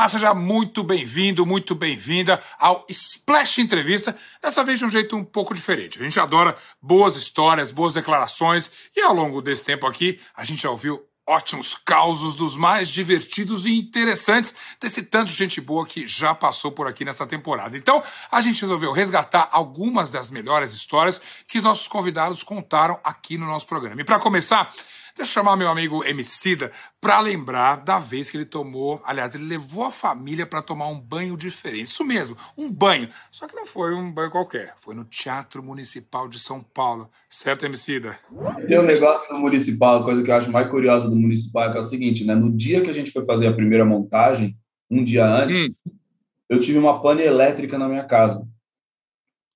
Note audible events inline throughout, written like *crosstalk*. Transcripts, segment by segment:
Olá, seja muito bem-vindo, muito bem-vinda ao Splash Entrevista, dessa vez de um jeito um pouco diferente. A gente adora boas histórias, boas declarações, e ao longo desse tempo aqui, a gente já ouviu ótimos causos dos mais divertidos e interessantes desse tanto de gente boa que já passou por aqui nessa temporada. Então, a gente resolveu resgatar algumas das melhores histórias que nossos convidados contaram aqui no nosso programa. E para começar, Deixa eu chamar meu amigo Emicida para lembrar da vez que ele tomou, aliás, ele levou a família para tomar um banho diferente. Isso mesmo, um banho. Só que não foi um banho qualquer, foi no Teatro Municipal de São Paulo. Certo, Emicida? Tem um negócio no Municipal, a coisa que eu acho mais curiosa do Municipal é, que é o seguinte, né? No dia que a gente foi fazer a primeira montagem, um dia antes, hum. eu tive uma pane elétrica na minha casa.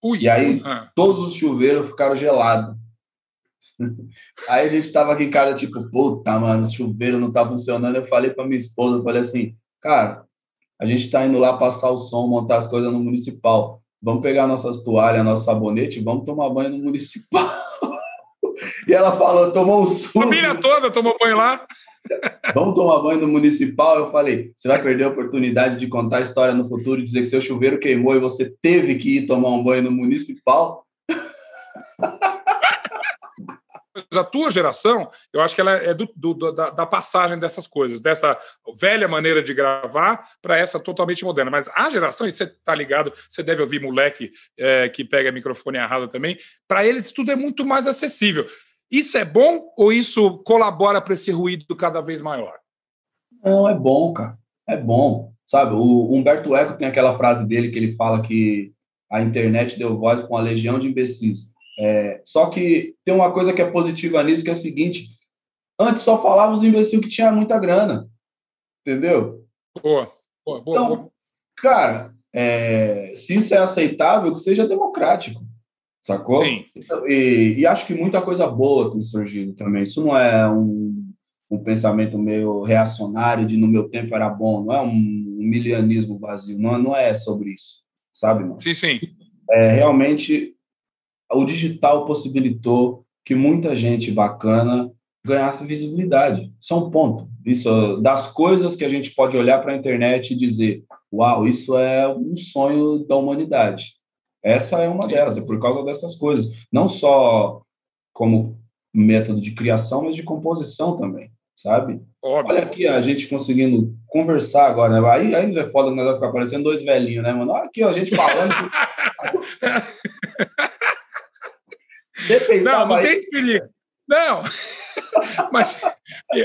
Ui, e aí, ah. todos os chuveiros ficaram gelados. *laughs* Aí a gente tava aqui em casa, tipo, puta, mano, o chuveiro não tá funcionando. Eu falei pra minha esposa, eu falei assim, cara, a gente tá indo lá passar o som, montar as coisas no municipal. Vamos pegar nossas toalhas, nosso sabonete, vamos tomar banho no municipal. *laughs* e ela falou, tomou um susto. Família toda tomou banho lá. *laughs* Vamos tomar banho no municipal? Eu falei, você vai perder a oportunidade de contar a história no futuro e dizer que seu chuveiro queimou e você teve que ir tomar um banho no municipal? A tua geração, eu acho que ela é do, do, da, da, passagem dessas coisas, dessa velha maneira de gravar para essa totalmente moderna. Mas a geração, e você está ligado, você deve ouvir moleque é, que pega microfone errado também, para eles tudo é muito mais acessível. Isso é bom ou isso colabora para esse ruído cada vez maior? Não, é bom, cara. É bom. Sabe, o Humberto Eco tem aquela frase dele que ele fala que a internet deu voz para uma legião de imbecis. É, só que tem uma coisa que é positiva nisso, que é o seguinte: antes só falava os imbecil que tinha muita grana, entendeu? Boa, boa, boa. Então, boa. cara, é, se isso é aceitável, que seja democrático, sacou? Sim. E, e, acho que muita coisa boa tem surgido também. Isso não é um, um pensamento meio reacionário de no meu tempo era bom, não é um, um milianismo vazio, não, não é sobre isso, sabe? Mano? Sim, sim. É, realmente o digital possibilitou que muita gente bacana ganhasse visibilidade. Isso é um ponto. Isso das coisas que a gente pode olhar para a internet e dizer, uau, isso é um sonho da humanidade. Essa é uma delas, é por causa dessas coisas. Não só como método de criação, mas de composição também, sabe? Óbvio. Olha aqui a gente conseguindo conversar agora, né? Aí, aí é foda, nós vai ficar parecendo dois velhinhos, né, mano? Olha aqui, ó, a gente falando. *laughs* não, não tem perigo. Não. *laughs* Mas,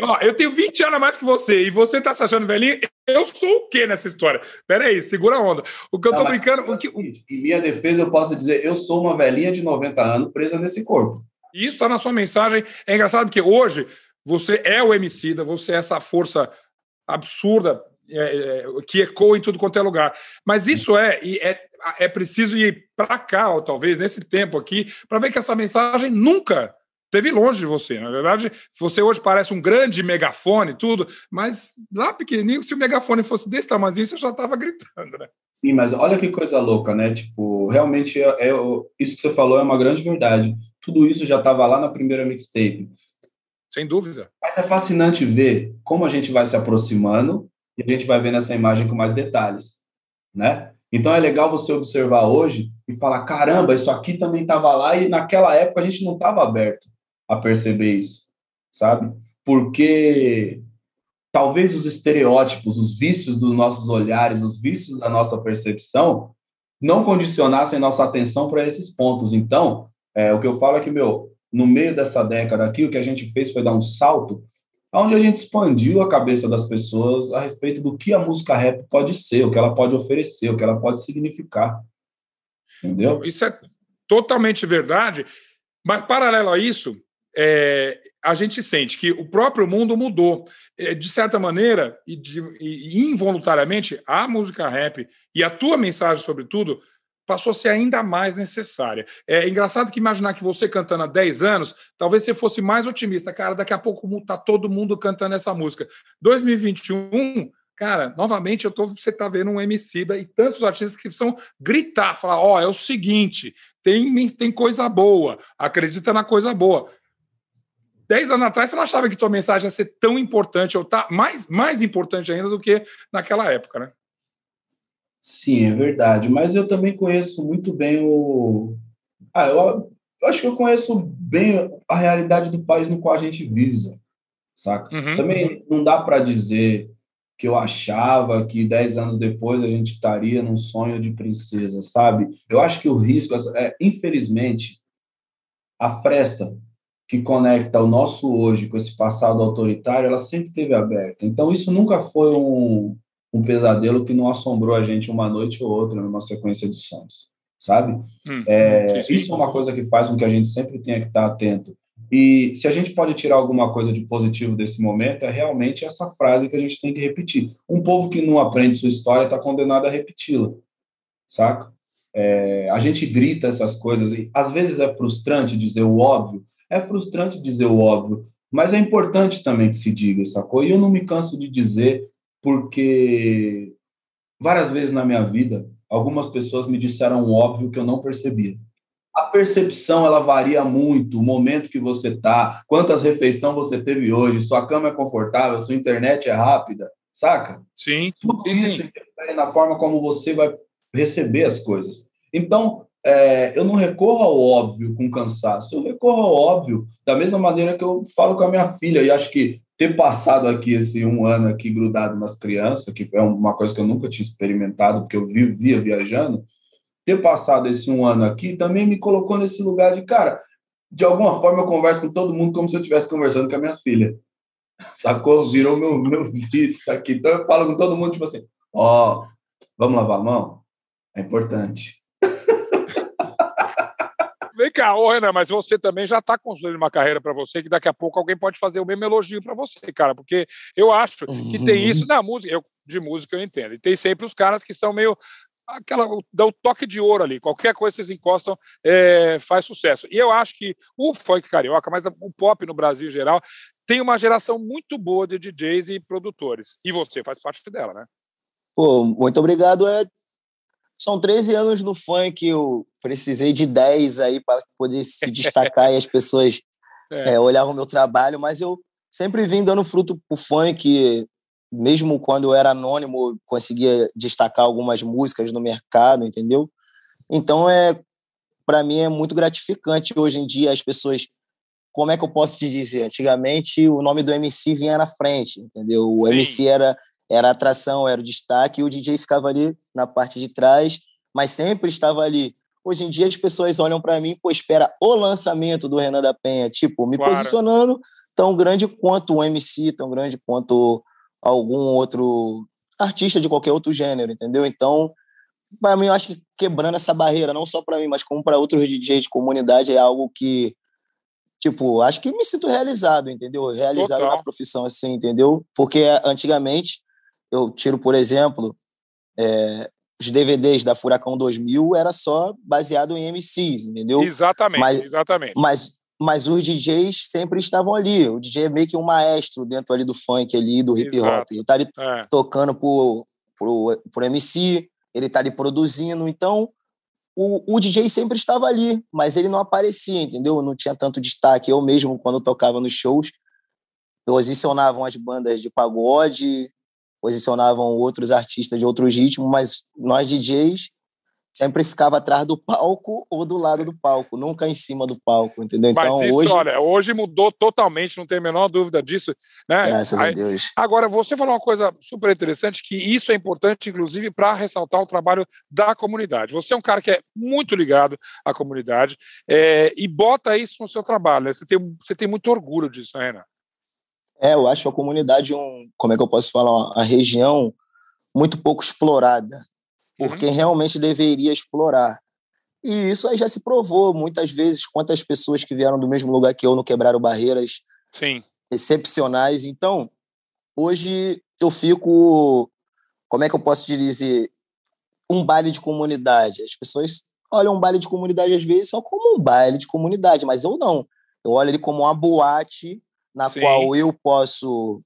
ó, eu tenho 20 anos a mais que você e você tá se achando velhinho. Eu sou o quê nessa história? Pera aí, segura a onda. O que eu tô brincando. O que, o... Em minha defesa, eu posso dizer: eu sou uma velhinha de 90 anos presa nesse corpo. Isso está na sua mensagem. É engraçado porque hoje você é o homicida, você é essa força absurda é, é, que ecoa em tudo quanto é lugar. Mas isso é, é é preciso ir para cá, ou talvez nesse tempo aqui, para ver que essa mensagem nunca teve longe de você. Na verdade, você hoje parece um grande megafone, tudo, mas lá pequenininho, se o megafone fosse desse tamanho, você já estava gritando, né? Sim, mas olha que coisa louca, né? Tipo, realmente, é, é, isso que você falou é uma grande verdade. Tudo isso já estava lá na primeira mixtape. Sem dúvida. Mas é fascinante ver como a gente vai se aproximando e a gente vai vendo essa imagem com mais detalhes, né? Então é legal você observar hoje e falar: caramba, isso aqui também estava lá e naquela época a gente não estava aberto a perceber isso, sabe? Porque talvez os estereótipos, os vícios dos nossos olhares, os vícios da nossa percepção não condicionassem nossa atenção para esses pontos. Então, é, o que eu falo é que, meu, no meio dessa década aqui, o que a gente fez foi dar um salto onde a gente expandiu a cabeça das pessoas a respeito do que a música rap pode ser, o que ela pode oferecer, o que ela pode significar. Entendeu? Isso é totalmente verdade, mas paralelo a isso, é, a gente sente que o próprio mundo mudou. É, de certa maneira, e, de, e involuntariamente, a música rap e a tua mensagem, sobretudo, passou a ser ainda mais necessária. É engraçado que imaginar que você cantando há 10 anos, talvez você fosse mais otimista. Cara, daqui a pouco tá todo mundo cantando essa música. 2021, cara, novamente eu tô, você tá vendo um MC e tantos artistas que precisam gritar, falar, ó, oh, é o seguinte, tem, tem coisa boa, acredita na coisa boa. dez anos atrás você não achava que tua mensagem ia ser tão importante, ou tá mais, mais importante ainda do que naquela época, né? Sim, é verdade. Mas eu também conheço muito bem o. Ah, eu, eu acho que eu conheço bem a realidade do país no qual a gente vive, saca? Uhum. Também não dá para dizer que eu achava que dez anos depois a gente estaria num sonho de princesa, sabe? Eu acho que o risco, é, infelizmente, a fresta que conecta o nosso hoje com esse passado autoritário, ela sempre teve aberta. Então, isso nunca foi um, um pesadelo que não assombrou a gente uma noite ou outra numa sequência de sonhos, sabe? Hum, é, isso é uma coisa que faz com que a gente sempre tenha que estar atento e se a gente pode tirar alguma coisa de positivo desse momento, é realmente essa frase que a gente tem que repetir. Um povo que não aprende sua história está condenado a repeti-la, saca? É, a gente grita essas coisas, e às vezes é frustrante dizer o óbvio, é frustrante dizer o óbvio, mas é importante também que se diga, sacou? E eu não me canso de dizer, porque várias vezes na minha vida, algumas pessoas me disseram um óbvio que eu não percebia a percepção ela varia muito, o momento que você está, quantas refeições você teve hoje, sua cama é confortável, sua internet é rápida, saca? Sim. Tudo sim, isso interfere na forma como você vai receber as coisas. Então, é, eu não recorro ao óbvio com cansaço, eu recorro ao óbvio da mesma maneira que eu falo com a minha filha, e acho que ter passado aqui esse um ano aqui grudado nas crianças, que é uma coisa que eu nunca tinha experimentado, porque eu vivia viajando, ter passado esse um ano aqui também me colocou nesse lugar de, cara, de alguma forma eu converso com todo mundo como se eu estivesse conversando com as minhas filhas. *laughs* Sacou? Virou meu, meu vício aqui. Então eu falo com todo mundo, tipo assim, ó, oh, vamos lavar a mão? É importante. Cá, ô Renan, mas você também já está construindo uma carreira para você que daqui a pouco alguém pode fazer o mesmo elogio para você, cara, porque eu acho que tem isso na música. Eu, de música eu entendo. E tem sempre os caras que são meio aquela dá o toque de ouro ali. Qualquer coisa que vocês encostam é, faz sucesso. E eu acho que o funk carioca, mas o pop no Brasil em geral, tem uma geração muito boa de DJs e produtores. E você faz parte dela, né? Pô, muito obrigado. É... São 13 anos no funk, eu precisei de 10 aí para poder se destacar e as pessoas *laughs* é. É, olhavam o meu trabalho, mas eu sempre vim dando fruto pro funk, mesmo quando eu era anônimo, conseguia destacar algumas músicas no mercado, entendeu? Então é para mim é muito gratificante hoje em dia as pessoas como é que eu posso te dizer? Antigamente o nome do MC vinha na frente, entendeu? O Sim. MC era era atração, era o destaque, e o DJ ficava ali na parte de trás, mas sempre estava ali. Hoje em dia as pessoas olham para mim, pô, espera o lançamento do Renan da Penha, tipo, me claro. posicionando tão grande quanto o MC, tão grande quanto algum outro artista de qualquer outro gênero, entendeu? Então, para mim, eu acho que quebrando essa barreira, não só para mim, mas como para outros DJs de comunidade, é algo que, tipo, acho que me sinto realizado, entendeu? Realizado Total. na profissão, assim, entendeu? Porque antigamente, eu tiro, por exemplo, é, os DVDs da Furacão 2000 era só baseado em MCs, entendeu? Exatamente, mas, exatamente. Mas mas os DJs sempre estavam ali. O DJ é meio que um maestro dentro ali do funk, ali, do hip hop. Ele tá ali é. tocando pro, pro, pro MC, ele tá ali produzindo. Então, o, o DJ sempre estava ali, mas ele não aparecia, entendeu? Não tinha tanto destaque. Eu mesmo, quando tocava nos shows, posicionavam as bandas de pagode, posicionavam outros artistas de outros ritmos, mas nós DJs sempre ficava atrás do palco ou do lado do palco, nunca em cima do palco, entendeu? Então, Mas isso, hoje... olha, hoje mudou totalmente, não tem a menor dúvida disso, né? Graças Aí, a Deus. Agora, você falou uma coisa super interessante, que isso é importante, inclusive, para ressaltar o trabalho da comunidade. Você é um cara que é muito ligado à comunidade é, e bota isso no seu trabalho, né? Você tem, você tem muito orgulho disso, né, Renan? É, eu acho a comunidade um, como é que eu posso falar, a região muito pouco explorada, por uhum. quem realmente deveria explorar. E isso aí já se provou muitas vezes quantas pessoas que vieram do mesmo lugar que eu não quebraram barreiras Sim. excepcionais. Então, hoje eu fico, como é que eu posso te dizer, um baile de comunidade. As pessoas olham um baile de comunidade às vezes só como um baile de comunidade, mas eu não. Eu olho ele como uma boate na Sim. qual eu posso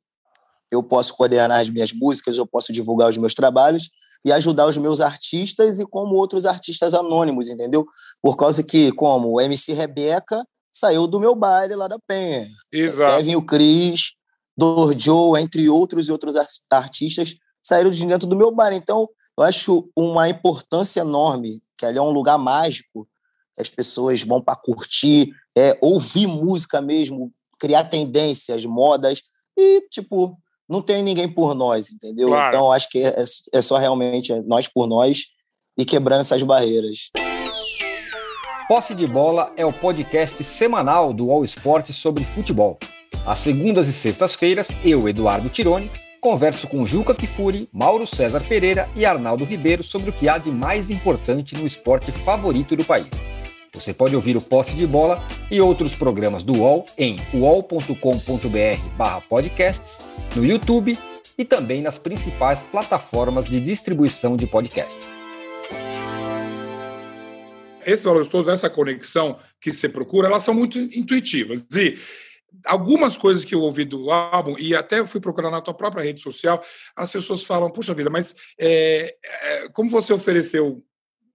eu posso coordenar as minhas músicas, eu posso divulgar os meus trabalhos e ajudar os meus artistas e como outros artistas anônimos, entendeu? Por causa que, como o MC Rebeca saiu do meu baile lá da Penha. Exato. Kevin o Cris, Dorjo, entre outros e outros artistas, saíram de dentro do meu baile. Então, eu acho uma importância enorme, que ali é um lugar mágico, as pessoas vão para curtir, é, ouvir música mesmo, criar tendências, modas, e, tipo, não tem ninguém por nós, entendeu? Claro. Então, acho que é, é só realmente nós por nós e quebrando essas barreiras. Posse de Bola é o podcast semanal do All Sport sobre futebol. Às segundas e sextas-feiras, eu, Eduardo Tironi, converso com Juca Kifuri, Mauro César Pereira e Arnaldo Ribeiro sobre o que há de mais importante no esporte favorito do país. Você pode ouvir o Posse de Bola e outros programas do UOL em uol.com.br/podcasts, no YouTube e também nas principais plataformas de distribuição de podcasts. Esses valores todos, essa conexão que você procura, elas são muito intuitivas. E algumas coisas que eu ouvi do álbum, e até fui procurar na tua própria rede social, as pessoas falam, puxa vida, mas é, é, como você ofereceu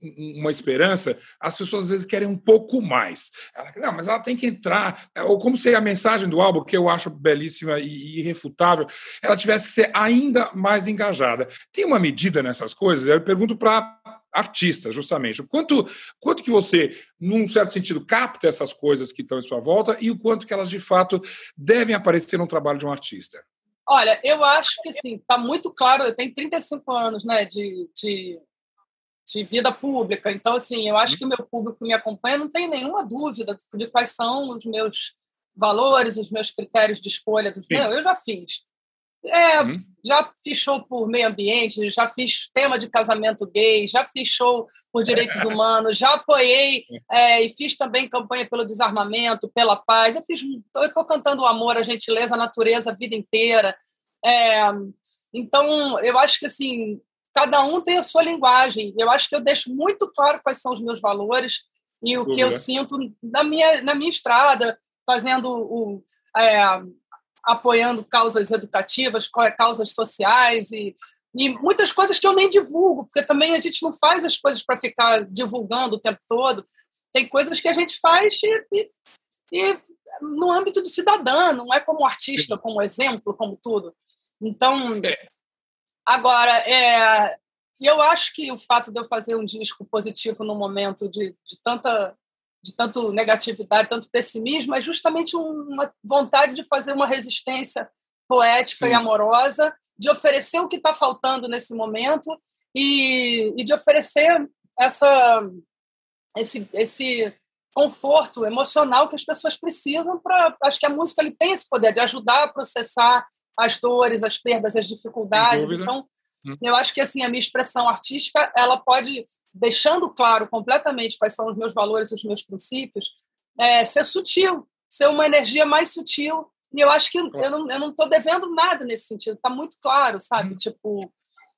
uma esperança, as pessoas às vezes querem um pouco mais. Ela, não, mas ela tem que entrar. Ou como se a mensagem do álbum, que eu acho belíssima e irrefutável, ela tivesse que ser ainda mais engajada. Tem uma medida nessas coisas? Eu pergunto para artista, justamente. O quanto, quanto que você, num certo sentido, capta essas coisas que estão em sua volta e o quanto que elas, de fato, devem aparecer no trabalho de um artista? Olha, eu acho que sim, está muito claro. Eu tenho 35 anos né, de, de de vida pública. Então, assim, eu acho que o meu público me acompanha, não tem nenhuma dúvida de quais são os meus valores, os meus critérios de escolha. Dos meus. Eu já fiz. É, uhum. Já fiz show por meio ambiente, já fiz tema de casamento gay, já fiz show por direitos *laughs* humanos, já apoiei é, e fiz também campanha pelo desarmamento, pela paz. Eu fiz, estou cantando o amor, a gentileza, a natureza a vida inteira. É, então, eu acho que assim cada um tem a sua linguagem. Eu acho que eu deixo muito claro quais são os meus valores e o uhum. que eu sinto na minha, na minha estrada, fazendo o. É, apoiando causas educativas, causas sociais e, e muitas coisas que eu nem divulgo, porque também a gente não faz as coisas para ficar divulgando o tempo todo. Tem coisas que a gente faz e, e, e no âmbito de cidadã, não é como artista, como exemplo, como tudo. Então, é. Agora, é, eu acho que o fato de eu fazer um disco positivo no momento de, de tanta de tanto negatividade, tanto pessimismo, é justamente uma vontade de fazer uma resistência poética Sim. e amorosa, de oferecer o que está faltando nesse momento e, e de oferecer essa, esse, esse conforto emocional que as pessoas precisam para. Acho que a música ele tem esse poder de ajudar a processar as dores, as perdas, as dificuldades. Então, hum. eu acho que assim a minha expressão artística ela pode deixando claro completamente quais são os meus valores, os meus princípios, é, ser sutil, ser uma energia mais sutil. E eu acho que eu não eu não estou devendo nada nesse sentido. Está muito claro, sabe? Hum. Tipo,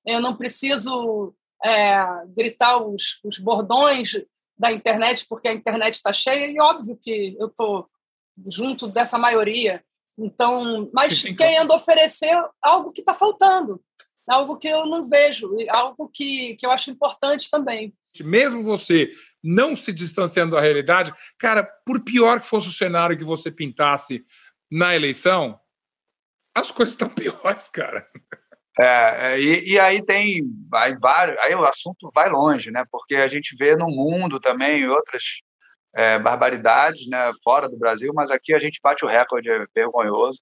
eu não preciso é, gritar os, os bordões da internet porque a internet está cheia e óbvio que eu estou junto dessa maioria então, mas querendo oferecer algo que está faltando, algo que eu não vejo, algo que, que eu acho importante também. Mesmo você não se distanciando da realidade, cara, por pior que fosse o cenário que você pintasse na eleição, as coisas estão *laughs* piores, cara. É, é, e, e, aí tem vai, vários, aí o assunto vai longe, né? Porque a gente vê no mundo também outras é, barbaridades né, fora do Brasil, mas aqui a gente bate o recorde vergonhoso.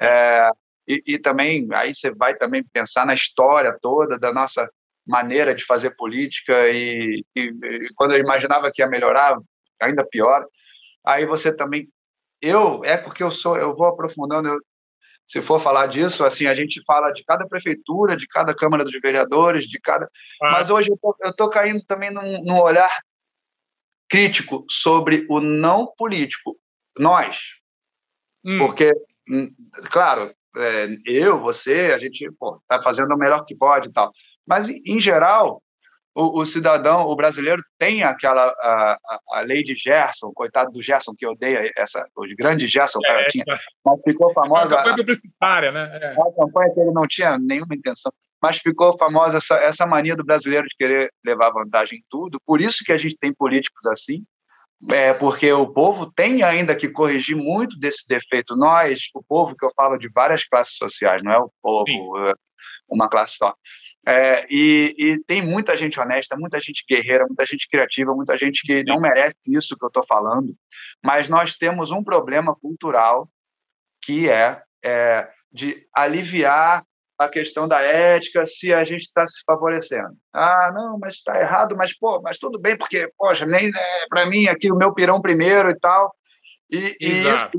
É, e, e, também, aí você vai também pensar na história toda da nossa maneira de fazer política e, e, e quando eu imaginava que ia melhorar, ainda pior. Aí você também, eu, é porque eu sou, eu vou aprofundando, eu, se for falar disso, assim, a gente fala de cada prefeitura, de cada Câmara dos Vereadores, de cada. Ah. Mas hoje eu tô, eu tô caindo também num, num olhar crítico sobre o não político, nós. Hum. Porque, hum, claro, é, eu, você, a gente está fazendo o melhor que pode e tal. Mas, em geral, o, o, cidadão, o brasileiro tem aquela a, a, lei de Gerson, coitado do Gerson que odeia essa, o grande Gerson que é, tinha, mas ficou famosa. A campanha publicitária, né? É. A campanha que ele não tinha nenhuma intenção mas ficou famosa essa, essa mania do brasileiro de querer levar vantagem em tudo. Por isso que a gente tem políticos assim, é, porque o povo tem ainda que corrigir muito desse defeito. Nós, o povo que eu falo de várias classes sociais, não é o povo, Sim. É uma classe só. É, e, e, tem muita gente honesta, muita gente guerreira, muita gente criativa, muita gente que não merece isso que eu estou falando, mas nós temos um problema cultural que é, é de aliviar a questão da ética se a gente está se favorecendo. Ah, não, mas está errado, mas pô, mas tudo bem, porque, poxa, nem é, para mim aqui o meu pirão primeiro e tal. E, e isso,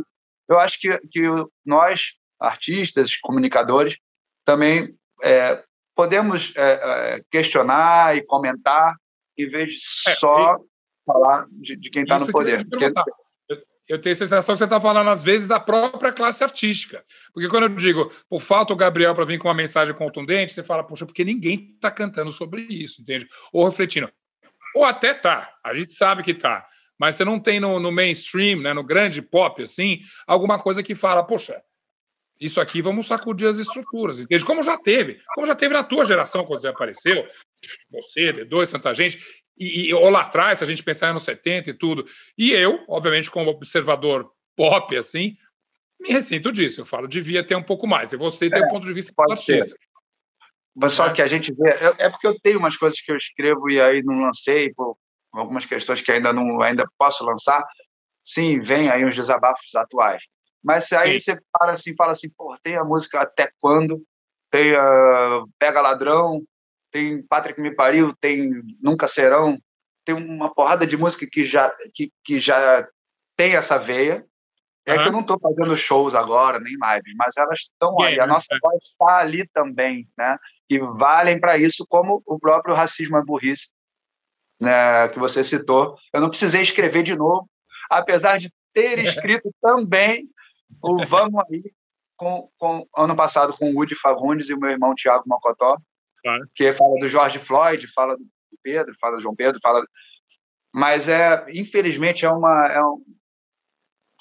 eu acho que, que nós, artistas, comunicadores, também é, podemos é, é, questionar e comentar em vez de é, só falar de, de quem está no poder. Eu tenho a sensação que você está falando, às vezes, da própria classe artística. Porque quando eu digo, por falta o Gabriel para vir com uma mensagem contundente, você fala, poxa, porque ninguém está cantando sobre isso, entende? Ou refletindo. Ou até tá, a gente sabe que tá. Mas você não tem no, no mainstream, né, no grande pop, assim, alguma coisa que fala, poxa, isso aqui vamos sacudir as estruturas, entende? Como já teve, como já teve na tua geração quando você apareceu, você, D2, tanta gente, e, e, ou lá atrás, se a gente pensar nos 70 e tudo. E eu, obviamente, como observador pop, assim, me ressinto disso. Eu falo, devia ter um pouco mais. E você tem é, um ponto de vista pode artista. Mas só é. que a gente vê. É, é, porque eu tenho umas coisas que eu escrevo e aí não lancei, por algumas questões que ainda não ainda posso lançar. Sim, vem aí uns desabafos atuais. Mas aí Sim. você para assim, fala assim, pô, tem a música Até Quando, tem a Pega Ladrão, tem Patrick Me Pariu, tem Nunca Serão, tem uma porrada de música que já, que, que já tem essa veia. É uhum. que eu não estou fazendo shows agora, nem lives, mas elas estão aí. A nossa voz está ali também, né? E valem para isso, como o próprio racismo é burrice, né, que você citou. Eu não precisei escrever de novo, apesar de ter *laughs* escrito também o Vamos Aí, com, com, ano passado com o Woody Fagundes e o meu irmão Tiago Mocotó, Claro. Que fala do George Floyd, fala do Pedro, fala do João Pedro, fala. Mas é, infelizmente, é uma. É um...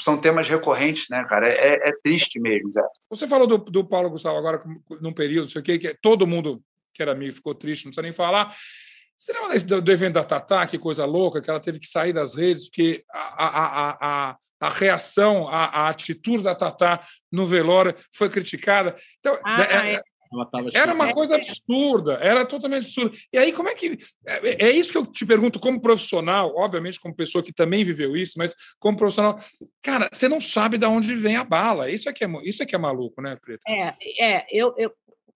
São temas recorrentes, né, cara? É, é, é triste mesmo, Zé. Você falou do, do Paulo Gustavo agora, num período, sei o que, todo mundo que era amigo ficou triste, não precisa nem falar. Você lembra do, do evento da Tatá, que coisa louca, que ela teve que sair das redes, porque a, a, a, a reação, a, a, atitude da Tatá no velório foi criticada. Então, ah, né, é, é. Era uma coisa absurda, era totalmente absurda. E aí, como é que. É, é, isso que eu te pergunto, como profissional, obviamente, como pessoa que também viveu isso, mas como profissional, cara, você não sabe de onde vem a bala. Isso é que é, isso é, que é maluco, né, Preta? É, é eu, eu,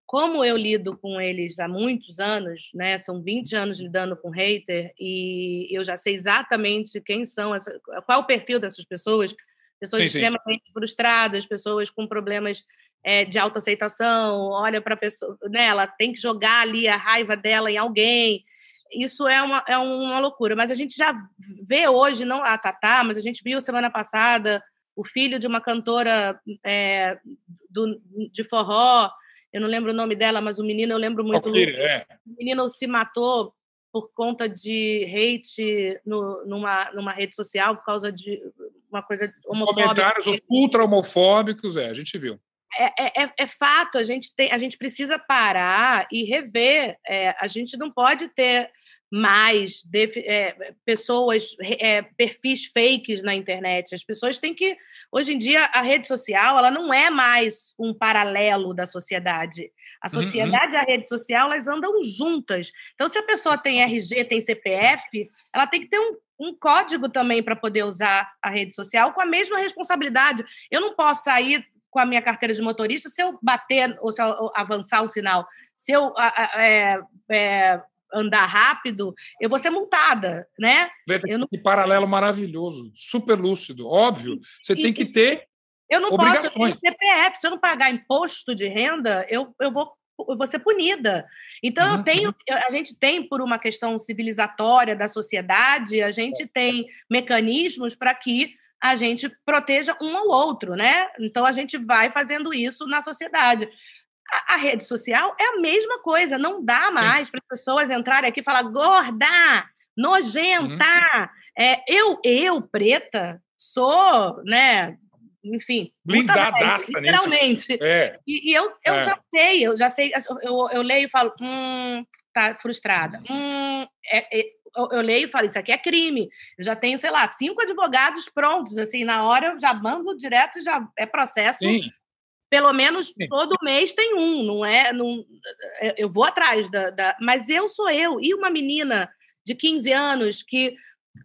como eu lido com eles há muitos anos, né? São 20 anos lidando com hater, e eu já sei exatamente quem são, essa, qual é o perfil dessas pessoas. Pessoas sim, extremamente sim. frustradas, pessoas com problemas é, de autoaceitação, olha para a pessoa, né, ela tem que jogar ali a raiva dela em alguém. Isso é uma, é uma loucura. Mas a gente já vê hoje, não a Tatá, mas a gente viu semana passada o filho de uma cantora é, do, de forró, eu não lembro o nome dela, mas o menino eu lembro muito. Okay, é. O menino se matou por conta de hate no, numa, numa rede social por causa de uma coisa homofóbica. Comentários ultra homofóbicos, é, a gente viu. É, é, é, é, fato, a gente, tem, a gente precisa parar e rever. É, a gente não pode ter mais de, é, pessoas, é, perfis fakes na internet. As pessoas têm que. Hoje em dia, a rede social ela não é mais um paralelo da sociedade. A uhum, uhum. sociedade uhum. e a rede social elas andam juntas. Então, se a pessoa tem RG, tem CPF, ela tem que ter um, um código também para poder usar a rede social com a mesma responsabilidade. Eu não posso sair com a minha carteira de motorista, se eu bater ou se eu avançar o sinal, se eu é, é, andar rápido, eu vou ser multada, né? não... Que paralelo maravilhoso, super lúcido, óbvio. Você e, tem que ter eu não posso ter CPF, se eu não pagar imposto de renda, eu, eu vou eu vou ser punida. Então, uhum. eu tenho, a gente tem, por uma questão civilizatória da sociedade, a gente tem mecanismos para que a gente proteja um ao outro, né? Então a gente vai fazendo isso na sociedade. A, a rede social é a mesma coisa, não dá mais para as pessoas entrarem aqui e falar gorda, nojenta. Uhum. É, eu, eu, preta, sou, né? Enfim, blindadaça literalmente. É. E, e, eu, eu é. já sei, eu já sei, eu, eu leio e falo, hum, tá frustrada. Hum, é, é eu, eu, leio e falo, isso aqui é crime. Eu já tenho, sei lá, cinco advogados prontos, assim, na hora eu já mando direto, já é processo. Sim. Pelo menos Sim. todo mês tem um, não é? Não, eu vou atrás da, da. Mas eu sou eu. E uma menina de 15 anos que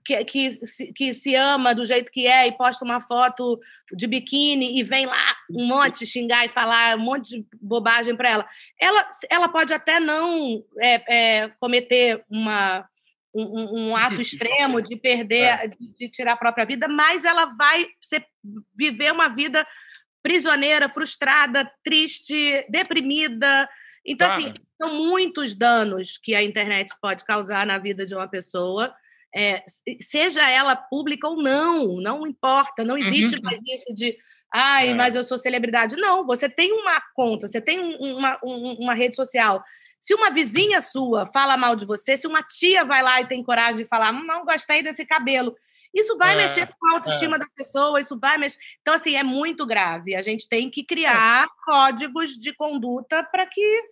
que, que, que, se ama do jeito que é e posta uma foto de biquíni e vem lá um monte xingar e falar um monte de bobagem para ela. ela. Ela pode até não é, é, cometer uma, um, um ato extremo de perder, é. de, de, tirar a própria vida, mas ela vai ser, viver uma vida prisioneira, frustrada, triste, deprimida. Então, assim, são muitos danos que a internet pode causar na vida de uma pessoa é, seja ela pública ou não, não importa, não existe uhum. mais isso de ai, é. mas eu sou celebridade. Não, você tem uma conta, você tem uma, uma rede social. Se uma vizinha sua fala mal de você, se uma tia vai lá e tem coragem de falar, hum, não gostei desse cabelo, isso vai é, mexer com a autoestima é. da pessoa, isso vai mexer. Então, assim, é muito grave. A gente tem que criar é. códigos de conduta para que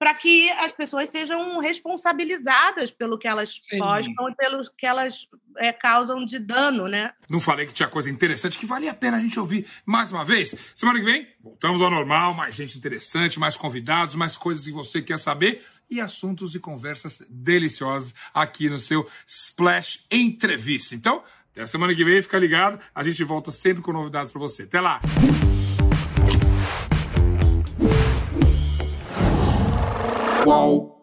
para que as pessoas sejam responsabilizadas pelo que elas Sim. postam e pelo que elas é, causam de dano, né? Não falei que tinha coisa interessante que valia a pena a gente ouvir mais uma vez. Semana que vem, voltamos ao normal, mais gente interessante, mais convidados, mais coisas que você quer saber e assuntos e conversas deliciosas aqui no seu Splash Entrevista. Então, até a semana que vem, fica ligado, a gente volta sempre com novidades para você. Até lá! Qual